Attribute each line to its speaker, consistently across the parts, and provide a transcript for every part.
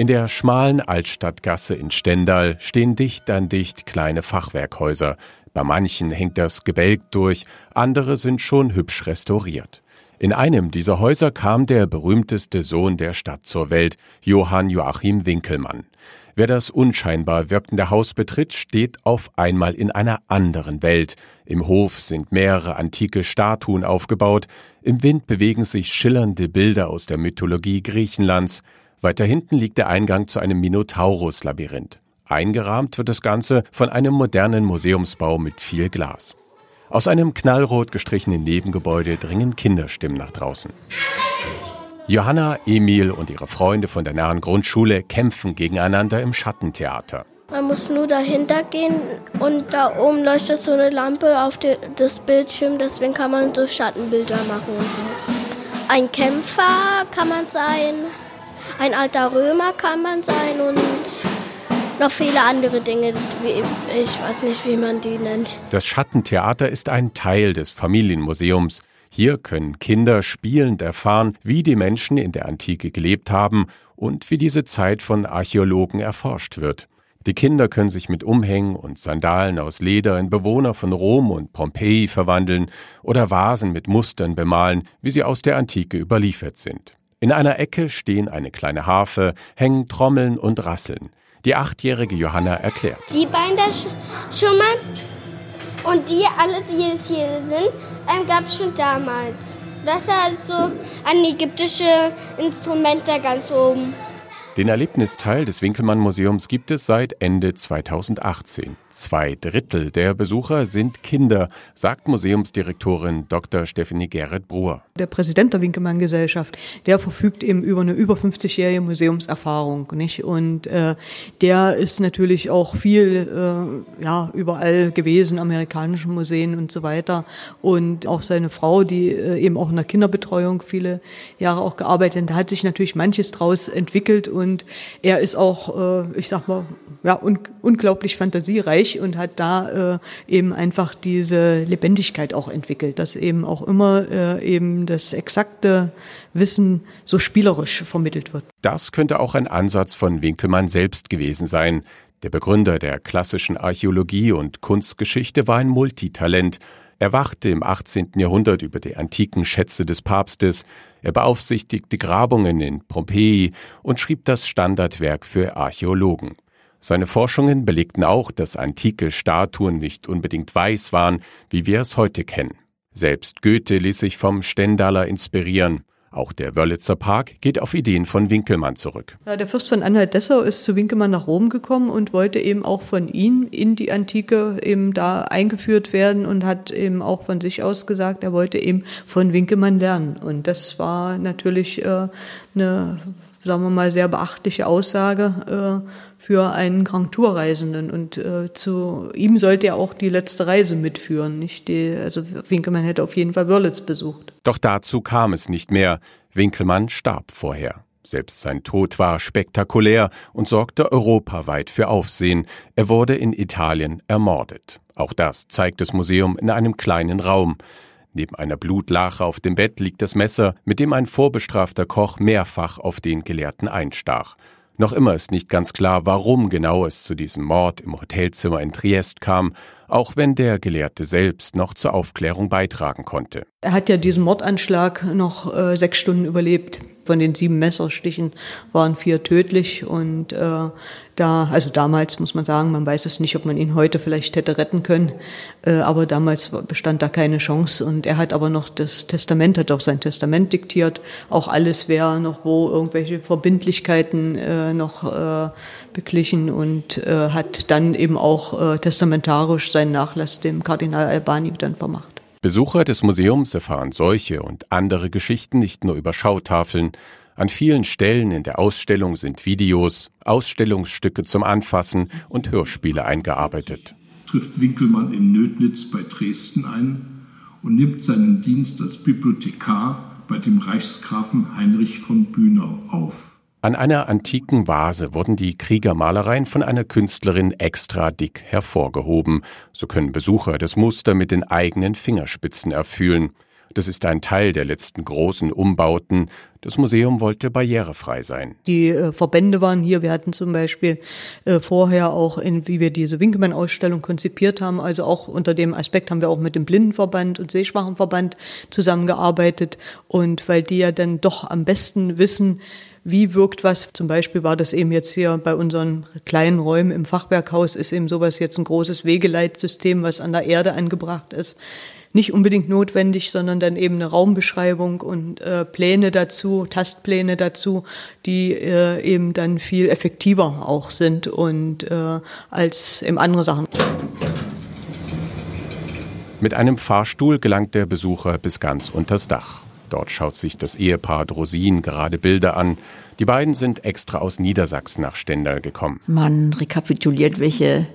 Speaker 1: In der schmalen Altstadtgasse in Stendal stehen dicht an dicht kleine Fachwerkhäuser. Bei manchen hängt das Gebälk durch, andere sind schon hübsch restauriert. In einem dieser Häuser kam der berühmteste Sohn der Stadt zur Welt, Johann Joachim Winkelmann. Wer das unscheinbar wirkende Haus betritt, steht auf einmal in einer anderen Welt. Im Hof sind mehrere antike Statuen aufgebaut, im Wind bewegen sich schillernde Bilder aus der Mythologie Griechenlands, weiter hinten liegt der Eingang zu einem Minotaurus-Labyrinth. Eingerahmt wird das Ganze von einem modernen Museumsbau mit viel Glas. Aus einem knallrot gestrichenen Nebengebäude dringen Kinderstimmen nach draußen. Johanna, Emil und ihre Freunde von der nahen Grundschule kämpfen gegeneinander im Schattentheater.
Speaker 2: Man muss nur dahinter gehen und da oben leuchtet so eine Lampe auf die, das Bildschirm, deswegen kann man so Schattenbilder machen und so. Ein Kämpfer kann man sein, ein alter Römer kann man sein und noch viele andere Dinge. Ich weiß nicht, wie man die nennt.
Speaker 1: Das Schattentheater ist ein Teil des Familienmuseums. Hier können Kinder spielend erfahren, wie die Menschen in der Antike gelebt haben und wie diese Zeit von Archäologen erforscht wird. Die Kinder können sich mit Umhängen und Sandalen aus Leder in Bewohner von Rom und Pompeji verwandeln oder Vasen mit Mustern bemalen, wie sie aus der Antike überliefert sind. In einer Ecke stehen eine kleine Harfe, hängen Trommeln und Rasseln. Die achtjährige Johanna erklärt.
Speaker 2: Die beiden da schon mal und die alle, die jetzt hier sind, ähm, gab es schon damals. Das ist also ein ägyptisches Instrument da ganz oben.
Speaker 1: Den Erlebnisteil des Winkelmann-Museums gibt es seit Ende 2018. Zwei Drittel der Besucher sind Kinder, sagt Museumsdirektorin Dr. Stephanie Gerrit-Bruhr.
Speaker 3: Der Präsident der Winkelmann-Gesellschaft, der verfügt eben über eine über 50-jährige Museumserfahrung. Nicht? Und äh, der ist natürlich auch viel äh, ja, überall gewesen, amerikanischen Museen und so weiter. Und auch seine Frau, die äh, eben auch in der Kinderbetreuung viele Jahre auch gearbeitet hat, hat sich natürlich manches draus entwickelt und er ist auch, äh, ich sag mal, ja, un unglaublich fantasiereich und hat da äh, eben einfach diese Lebendigkeit auch entwickelt, dass eben auch immer äh, eben das exakte Wissen so spielerisch vermittelt wird.
Speaker 1: Das könnte auch ein Ansatz von Winkelmann selbst gewesen sein. Der Begründer der klassischen Archäologie und Kunstgeschichte war ein Multitalent. Er wachte im 18. Jahrhundert über die antiken Schätze des Papstes, er beaufsichtigte Grabungen in Pompeji und schrieb das Standardwerk für Archäologen. Seine Forschungen belegten auch, dass antike Statuen nicht unbedingt weiß waren, wie wir es heute kennen. Selbst Goethe ließ sich vom Stendaler inspirieren. Auch der Wörlitzer Park geht auf Ideen von Winkelmann zurück.
Speaker 3: Ja, der Fürst von Anhalt-Dessau ist zu Winkelmann nach Rom gekommen und wollte eben auch von ihm in die Antike eben da eingeführt werden und hat eben auch von sich aus gesagt, er wollte eben von Winkelmann lernen. Und das war natürlich äh, eine sagen wir mal, sehr beachtliche Aussage äh, für einen Grand Tour Reisenden. Und äh, zu ihm sollte er auch die letzte Reise mitführen. Nicht die, also Winkelmann hätte auf jeden Fall Wörlitz besucht.
Speaker 1: Doch dazu kam es nicht mehr. Winkelmann starb vorher. Selbst sein Tod war spektakulär und sorgte europaweit für Aufsehen. Er wurde in Italien ermordet. Auch das zeigt das Museum in einem kleinen Raum. Neben einer Blutlache auf dem Bett liegt das Messer, mit dem ein vorbestrafter Koch mehrfach auf den Gelehrten einstach. Noch immer ist nicht ganz klar, warum genau es zu diesem Mord im Hotelzimmer in Triest kam, auch wenn der Gelehrte selbst noch zur Aufklärung beitragen konnte.
Speaker 3: Er hat ja diesen Mordanschlag noch äh, sechs Stunden überlebt. Von den sieben Messerstichen waren vier tödlich und äh, da, also damals muss man sagen, man weiß es nicht, ob man ihn heute vielleicht hätte retten können, äh, aber damals bestand da keine Chance und er hat aber noch das Testament, hat auch sein Testament diktiert, auch alles wer noch wo irgendwelche Verbindlichkeiten äh, noch äh, beglichen und äh, hat dann eben auch äh, testamentarisch seinen Nachlass dem Kardinal Albani dann vermacht.
Speaker 1: Besucher des Museums erfahren solche und andere Geschichten nicht nur über Schautafeln. An vielen Stellen in der Ausstellung sind Videos, Ausstellungsstücke zum Anfassen und Hörspiele eingearbeitet.
Speaker 4: Trifft Winkelmann in Nödnitz bei Dresden ein und nimmt seinen Dienst als Bibliothekar bei dem Reichsgrafen Heinrich von Bühnau auf.
Speaker 1: An einer antiken Vase wurden die Kriegermalereien von einer Künstlerin extra dick hervorgehoben. So können Besucher das Muster mit den eigenen Fingerspitzen erfühlen. Das ist ein Teil der letzten großen Umbauten. Das Museum wollte barrierefrei sein.
Speaker 3: Die äh, Verbände waren hier. Wir hatten zum Beispiel äh, vorher auch, in, wie wir diese Winkelmann-Ausstellung konzipiert haben, also auch unter dem Aspekt haben wir auch mit dem Blindenverband und Sehschwachenverband zusammengearbeitet. Und weil die ja dann doch am besten wissen, wie wirkt was. Zum Beispiel war das eben jetzt hier bei unseren kleinen Räumen im Fachwerkhaus ist eben sowas jetzt ein großes Wegeleitsystem, was an der Erde angebracht ist nicht unbedingt notwendig, sondern dann eben eine Raumbeschreibung und äh, Pläne dazu, Tastpläne dazu, die äh, eben dann viel effektiver auch sind und äh, als eben andere Sachen.
Speaker 1: Mit einem Fahrstuhl gelangt der Besucher bis ganz unters Dach. Dort schaut sich das Ehepaar Drosin gerade Bilder an. Die beiden sind extra aus Niedersachsen nach Stendal gekommen.
Speaker 5: Man rekapituliert, welche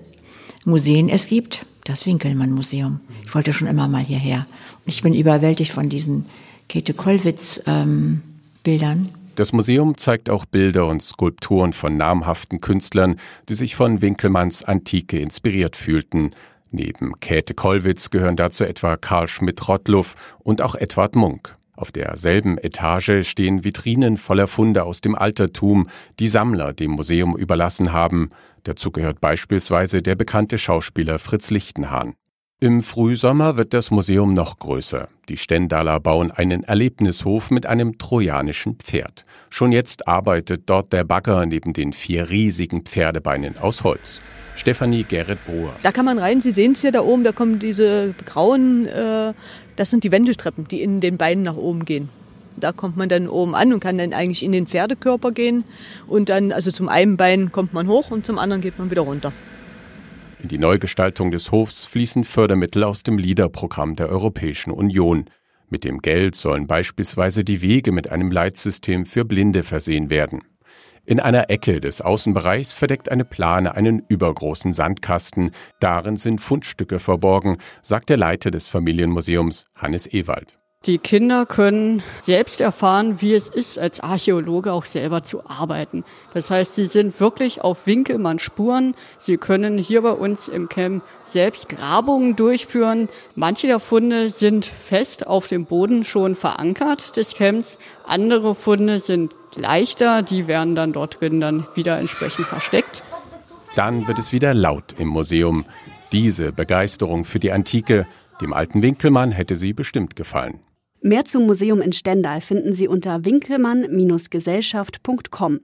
Speaker 5: Museen es gibt das Winkelmann-Museum. Ich wollte schon immer mal hierher. Ich bin überwältigt von diesen Käthe Kollwitz-Bildern. Ähm,
Speaker 1: das Museum zeigt auch Bilder und Skulpturen von namhaften Künstlern, die sich von Winkelmanns Antike inspiriert fühlten. Neben Käthe Kollwitz gehören dazu etwa Karl Schmidt-Rottluff und auch Edward Munk. Auf derselben Etage stehen Vitrinen voller Funde aus dem Altertum, die Sammler dem Museum überlassen haben. Dazu gehört beispielsweise der bekannte Schauspieler Fritz Lichtenhahn. Im Frühsommer wird das Museum noch größer. Die Stendaler bauen einen Erlebnishof mit einem trojanischen Pferd. Schon jetzt arbeitet dort der Bagger neben den vier riesigen Pferdebeinen aus Holz. Stefanie Gerrit Brohr.
Speaker 3: Da kann man rein, Sie sehen es hier da oben, da kommen diese grauen, äh, das sind die Wendeltreppen, die in den Beinen nach oben gehen. Da kommt man dann oben an und kann dann eigentlich in den Pferdekörper gehen. Und dann, also zum einen Bein kommt man hoch und zum anderen geht man wieder runter.
Speaker 1: In die Neugestaltung des Hofs fließen Fördermittel aus dem LIDER-Programm der Europäischen Union. Mit dem Geld sollen beispielsweise die Wege mit einem Leitsystem für Blinde versehen werden. In einer Ecke des Außenbereichs verdeckt eine Plane einen übergroßen Sandkasten. Darin sind Fundstücke verborgen, sagt der Leiter des Familienmuseums Hannes Ewald.
Speaker 6: Die Kinder können selbst erfahren, wie es ist, als Archäologe auch selber zu arbeiten. Das heißt, sie sind wirklich auf Winkelmann Spuren. Sie können hier bei uns im Camp selbst Grabungen durchführen. Manche der Funde sind fest auf dem Boden schon verankert des Camps. Andere Funde sind leichter. Die werden dann dort drin dann wieder entsprechend versteckt.
Speaker 1: Dann wird es wieder laut im Museum. Diese Begeisterung für die Antike, dem alten Winkelmann hätte sie bestimmt gefallen.
Speaker 7: Mehr zum Museum in Stendal finden Sie unter winkelmann-gesellschaft.com.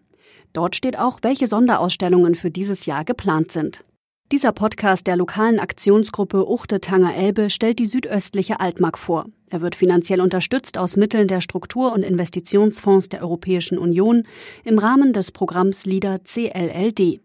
Speaker 7: Dort steht auch, welche Sonderausstellungen für dieses Jahr geplant sind. Dieser Podcast der lokalen Aktionsgruppe Uchte Tanger Elbe stellt die südöstliche Altmark vor. Er wird finanziell unterstützt aus Mitteln der Struktur- und Investitionsfonds der Europäischen Union im Rahmen des Programms LIDA CLLD.